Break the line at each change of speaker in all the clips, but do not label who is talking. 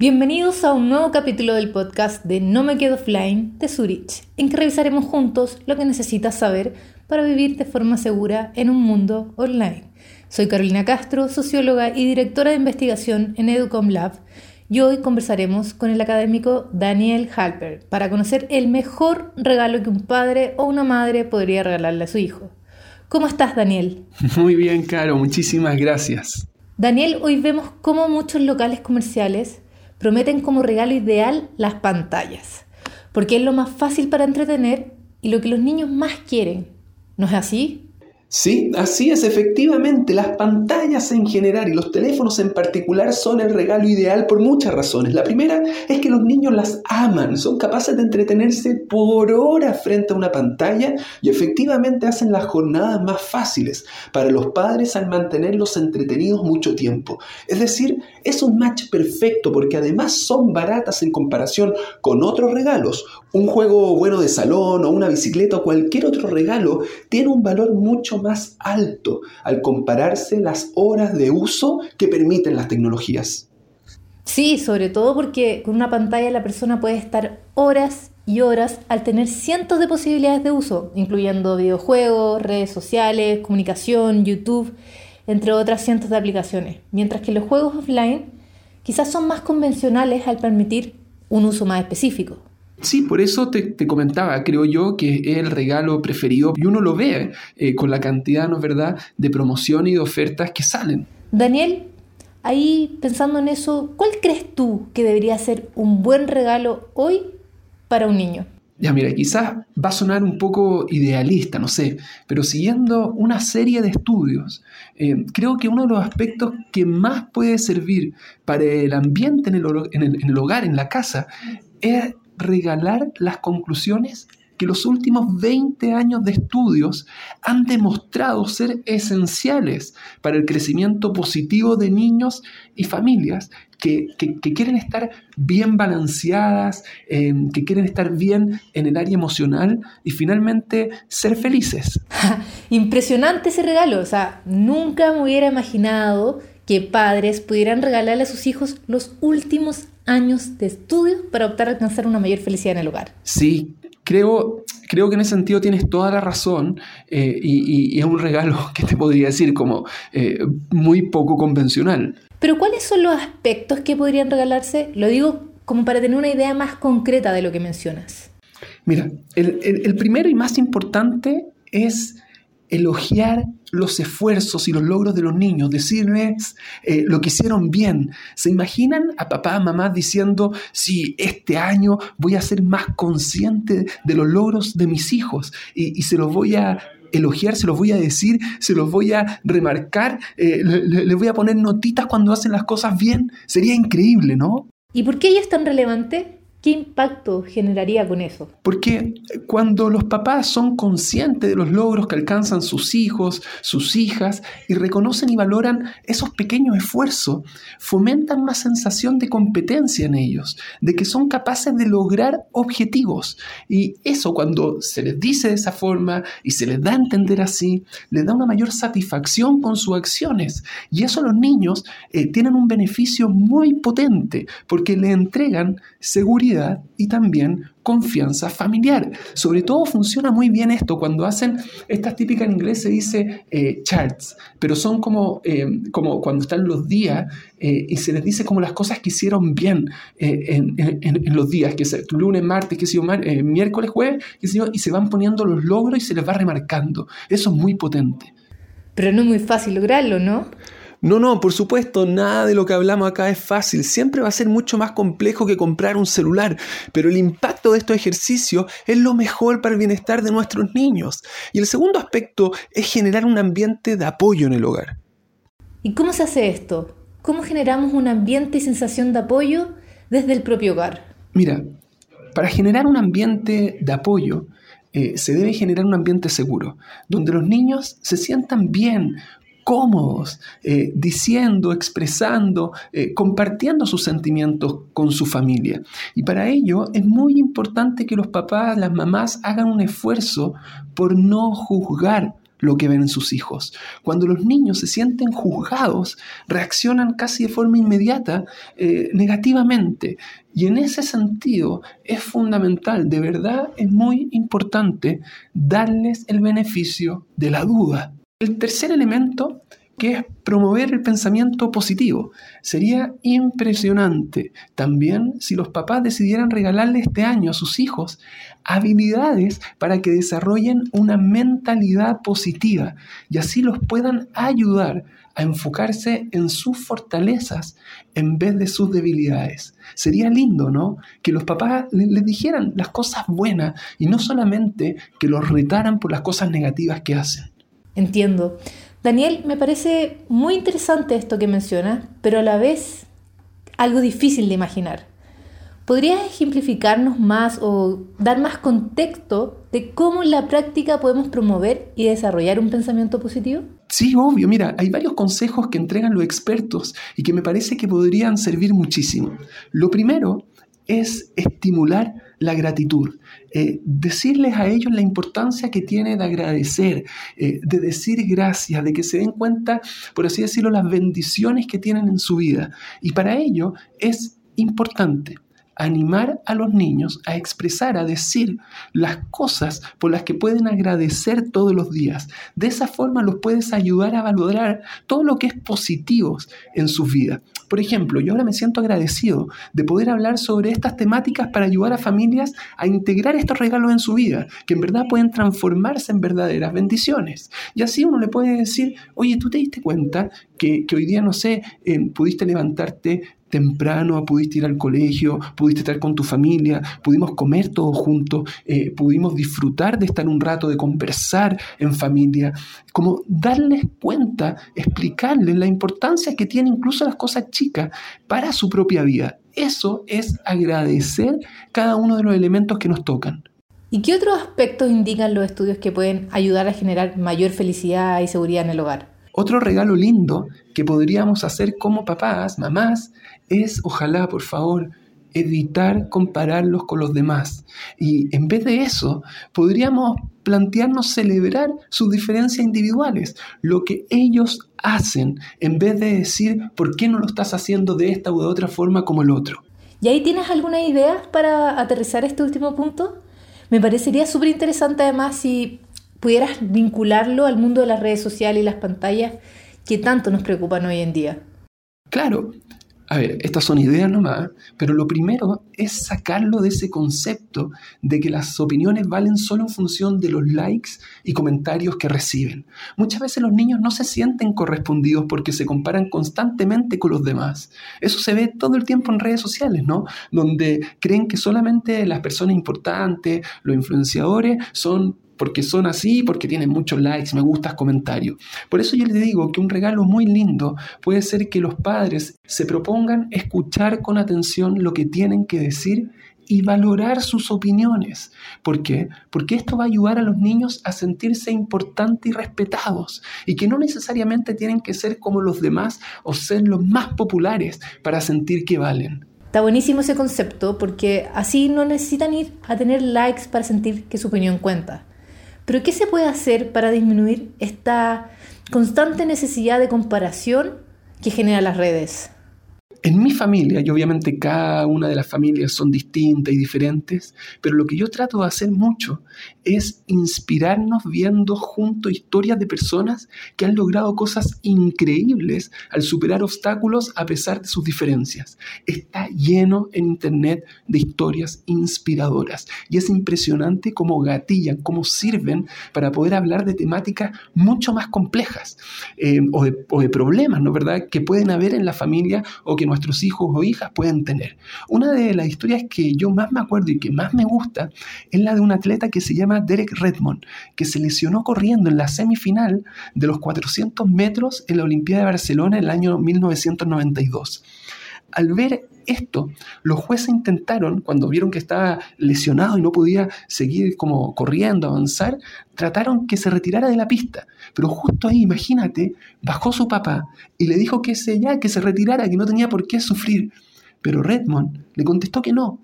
Bienvenidos a un nuevo capítulo del podcast de No me quedo offline de Zurich, en que revisaremos juntos lo que necesitas saber para vivir de forma segura en un mundo online. Soy Carolina Castro, socióloga y directora de investigación en Educom Lab, y hoy conversaremos con el académico Daniel Halper para conocer el mejor regalo que un padre o una madre podría regalarle a su hijo. ¿Cómo estás, Daniel?
Muy bien, Caro, muchísimas gracias.
Daniel, hoy vemos cómo muchos locales comerciales prometen como regalo ideal las pantallas, porque es lo más fácil para entretener y lo que los niños más quieren. ¿No es así?
Sí, así es, efectivamente, las pantallas en general y los teléfonos en particular son el regalo ideal por muchas razones. La primera es que los niños las aman, son capaces de entretenerse por horas frente a una pantalla y efectivamente hacen las jornadas más fáciles para los padres al mantenerlos entretenidos mucho tiempo. Es decir, es un match perfecto porque además son baratas en comparación con otros regalos. Un juego bueno de salón o una bicicleta o cualquier otro regalo tiene un valor mucho más alto al compararse las horas de uso que permiten las tecnologías.
Sí, sobre todo porque con una pantalla la persona puede estar horas y horas al tener cientos de posibilidades de uso, incluyendo videojuegos, redes sociales, comunicación, YouTube, entre otras cientos de aplicaciones, mientras que los juegos offline quizás son más convencionales al permitir un uso más específico.
Sí, por eso te, comentaba, creo yo que es el regalo preferido y uno lo ve eh, con la cantidad, ¿no es verdad?, de promoción y de ofertas que salen.
Daniel, ahí pensando en eso, ¿cuál crees tú que debería ser un buen regalo hoy para un niño?
Ya mira, quizás va a sonar un poco idealista, no sé, pero siguiendo una serie de estudios, eh, creo que uno de los aspectos que más puede servir para el ambiente en el, en el hogar, en la casa, es regalar las conclusiones que los últimos 20 años de estudios han demostrado ser esenciales para el crecimiento positivo de niños y familias que, quieren estar bien balanceadas, eh, que quieren estar bien en el área emocional y finalmente ser felices.
Impresionante ese regalo, o sea, nunca me hubiera imaginado que padres pudieran regalarle a sus hijos los últimos años de estudio para optar a alcanzar una mayor felicidad en el hogar.
Sí, creo, creo que en ese sentido tienes toda la razón eh, y, es un regalo que te podría decir como eh, muy poco convencional.
Pero ¿cuáles son los aspectos que podrían regalarse? Lo digo como para tener una idea más concreta de lo que mencionas.
Mira, el primero y más importante es elogiar los esfuerzos y los logros de los niños, decirles eh, lo que hicieron bien. ¿Se imaginan a papá, mamá diciendo, sí, este año voy a ser más consciente de los logros de mis hijos y, se los voy a elogiar, se los voy a decir, se los voy a remarcar, eh, les voy a poner notitas cuando hacen las cosas bien? Sería increíble, ¿no?
¿Y por qué ella es tan relevante? ¿Qué impacto generaría con eso?
Porque cuando los papás son conscientes de los logros que alcanzan sus hijos, sus hijas, y reconocen y valoran esos pequeños esfuerzos, fomentan una sensación de competencia en ellos, de que son capaces de lograr objetivos. Y eso cuando se les dice de esa forma y se les da a entender así, les da una mayor satisfacción con sus acciones. Y eso los niños eh, tienen un beneficio muy potente, porque le entregan seguridad y también confianza familiar. Sobre todo funciona muy bien esto cuando hacen, estas típicas en inglés se dice eh, charts, pero son como, eh, como cuando están los días eh, y se les dice como las cosas que hicieron bien en, los días, que es lunes, martes, que sé miércoles, jueves, y se van poniendo los logros y se les va remarcando. Eso es muy potente.
Pero no es muy fácil lograrlo, ¿no?
No, no, por supuesto, nada de lo que hablamos acá es fácil. Siempre va a ser mucho más complejo que comprar un celular, pero el impacto de estos ejercicios es lo mejor para el bienestar de nuestros niños. Y el segundo aspecto es generar un ambiente de apoyo en el hogar.
¿Y cómo se hace esto? ¿Cómo generamos un ambiente y sensación de apoyo desde el propio hogar?
Mira, para generar un ambiente de apoyo, eh, se debe generar un ambiente seguro, donde los niños se sientan bien, cómodos, eh, diciendo, expresando, eh, compartiendo sus sentimientos con su familia. Y para ello es muy importante que los papás, las mamás hagan un esfuerzo por no juzgar lo que ven en sus hijos. Cuando los niños se sienten juzgados, reaccionan casi de forma inmediata eh, negativamente. Y en ese sentido es fundamental, de verdad es muy importante darles el beneficio de la duda. El tercer elemento que es promover el pensamiento positivo. Sería impresionante también si los papás decidieran regalarle este año a sus hijos habilidades para que desarrollen una mentalidad positiva y así los puedan ayudar a enfocarse en sus fortalezas en vez de sus debilidades. Sería lindo, ¿no? Que los papás les, dijeran las cosas buenas y no solamente que los retaran por las cosas negativas que hacen.
Entiendo. Daniel, me parece muy interesante esto que mencionas, pero a la vez algo difícil de imaginar. ¿Podrías ejemplificarnos más o dar más contexto de cómo en la práctica podemos promover y desarrollar un pensamiento positivo?
Sí, obvio. Mira, hay varios consejos que entregan los expertos y que me parece que podrían servir muchísimo. Lo primero es estimular la gratitud, eh, decirles a ellos la importancia que tiene de agradecer, eh, de decir gracias, de que se den cuenta, por así decirlo, las bendiciones que tienen en su vida. Y para ello es importante animar a los niños a expresar, a decir las cosas por las que pueden agradecer todos los días. De esa forma los puedes ayudar a valorar todo lo que es positivo en sus vidas. Por ejemplo, yo ahora me siento agradecido de poder hablar sobre estas temáticas para ayudar a familias a integrar estos regalos en su vida, que en verdad pueden transformarse en verdaderas bendiciones. Y así uno le puede decir, oye, ¿tú te diste cuenta que, hoy día, no sé, eh, pudiste levantarte temprano, pudiste ir al colegio, pudiste estar con tu familia, pudimos comer todos juntos, eh, pudimos disfrutar de estar un rato, de conversar en familia, como darles cuenta, explicarles la importancia que tienen incluso las cosas chicas para su propia vida. Eso es agradecer cada uno de los elementos que nos tocan.
¿Y qué otros aspectos indican los estudios que pueden ayudar a generar mayor felicidad y seguridad en el hogar?
Otro regalo lindo que podríamos hacer como papás, mamás, es, ojalá, por favor, evitar compararlos con los demás. Y en vez de eso, podríamos plantearnos celebrar sus diferencias individuales, lo que ellos hacen, en vez de decir, ¿por qué no lo estás haciendo de esta u de otra forma como el otro?
¿Y ahí tienes alguna idea para aterrizar este último punto? Me parecería súper interesante además si pudieras vincularlo al mundo de las redes sociales y las pantallas que tanto nos preocupan hoy en día.
Claro, a ver, estas son ideas nomás, pero lo primero es sacarlo de ese concepto de que las opiniones valen solo en función de los likes y comentarios que reciben. Muchas veces los niños no se sienten correspondidos porque se comparan constantemente con los demás. Eso se ve todo el tiempo en redes sociales, ¿no? Donde creen que solamente las personas importantes, los influenciadores, son porque son así, porque tienen muchos likes, me gustas, comentarios. Por eso yo les digo que un regalo muy lindo puede ser que los padres se propongan escuchar con atención lo que tienen que decir y valorar sus opiniones. ¿Por qué? Porque esto va a ayudar a los niños a sentirse importantes y respetados y que no necesariamente tienen que ser como los demás o ser los más populares para sentir que valen.
Está buenísimo ese concepto porque así no necesitan ir a tener likes para sentir que su opinión cuenta. Pero ¿qué se puede hacer para disminuir esta constante necesidad de comparación que genera las redes?
En mi familia, y obviamente cada una de las familias son distintas y diferentes, pero lo que yo trato de hacer mucho es inspirarnos viendo junto historias de personas que han logrado cosas increíbles al superar obstáculos a pesar de sus diferencias. Está lleno en Internet de historias inspiradoras y es impresionante cómo gatillan, cómo sirven para poder hablar de temáticas mucho más complejas eh, o, de, o de problemas, ¿no verdad?, que pueden haber en la familia o que nuestros hijos o hijas pueden tener. Una de las historias que yo más me acuerdo y que más me gusta es la de un atleta que se llama Derek Redmond, que se lesionó corriendo en la semifinal de los 400 metros en la Olimpiada de Barcelona en el año 1992. Al ver esto, los jueces intentaron, cuando vieron que estaba lesionado y no podía seguir como corriendo, avanzar, trataron que se retirara de la pista. Pero justo ahí, imagínate, bajó su papá y le dijo que se, ya, que se retirara, que no tenía por qué sufrir. Pero Redmond le contestó que no,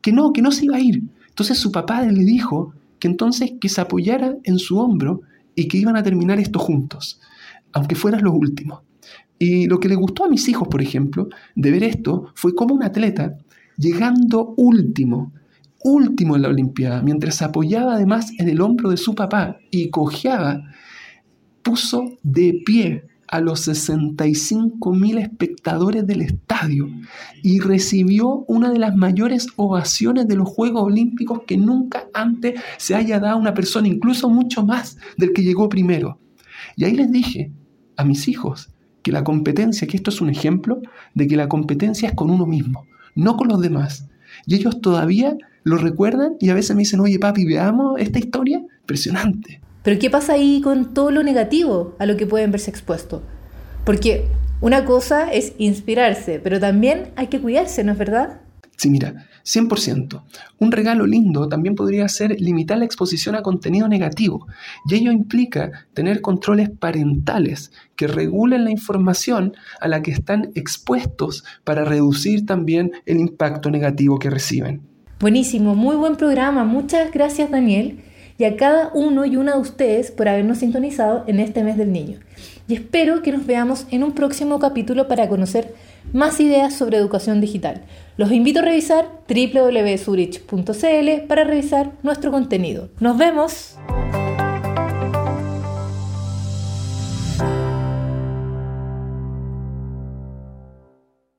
que no, que no se iba a ir. Entonces su papá le dijo que entonces que se apoyara en su hombro y que iban a terminar esto juntos, aunque fueran los últimos. Y lo que le gustó a mis hijos, por ejemplo, de ver esto fue como un atleta, llegando último, último en la Olimpiada, mientras apoyaba además en el hombro de su papá y cojeaba, puso de pie a los 65 mil espectadores del estadio y recibió una de las mayores ovaciones de los Juegos Olímpicos que nunca antes se haya dado una persona, incluso mucho más del que llegó primero. Y ahí les dije a mis hijos que la competencia, que esto es un ejemplo de que la competencia es con uno mismo, no con los demás. Y ellos todavía lo recuerdan y a veces me dicen, oye papi, veamos esta historia. Impresionante.
Pero ¿qué pasa ahí con todo lo negativo a lo que pueden verse expuestos? Porque una cosa es inspirarse, pero también hay que cuidarse, ¿no es verdad?
Sí, mira, 100%. Un regalo lindo también podría ser limitar la exposición a contenido negativo, y ello implica tener controles parentales que regulen la información a la que están expuestos para reducir también el impacto negativo que reciben.
Buenísimo, muy buen programa. Muchas gracias Daniel y a cada uno y una de ustedes por habernos sintonizado en este mes del niño. Y espero que nos veamos en un próximo capítulo para conocer más ideas sobre educación digital. Los invito a revisar www.zurich.cl para revisar nuestro contenido. ¡Nos vemos!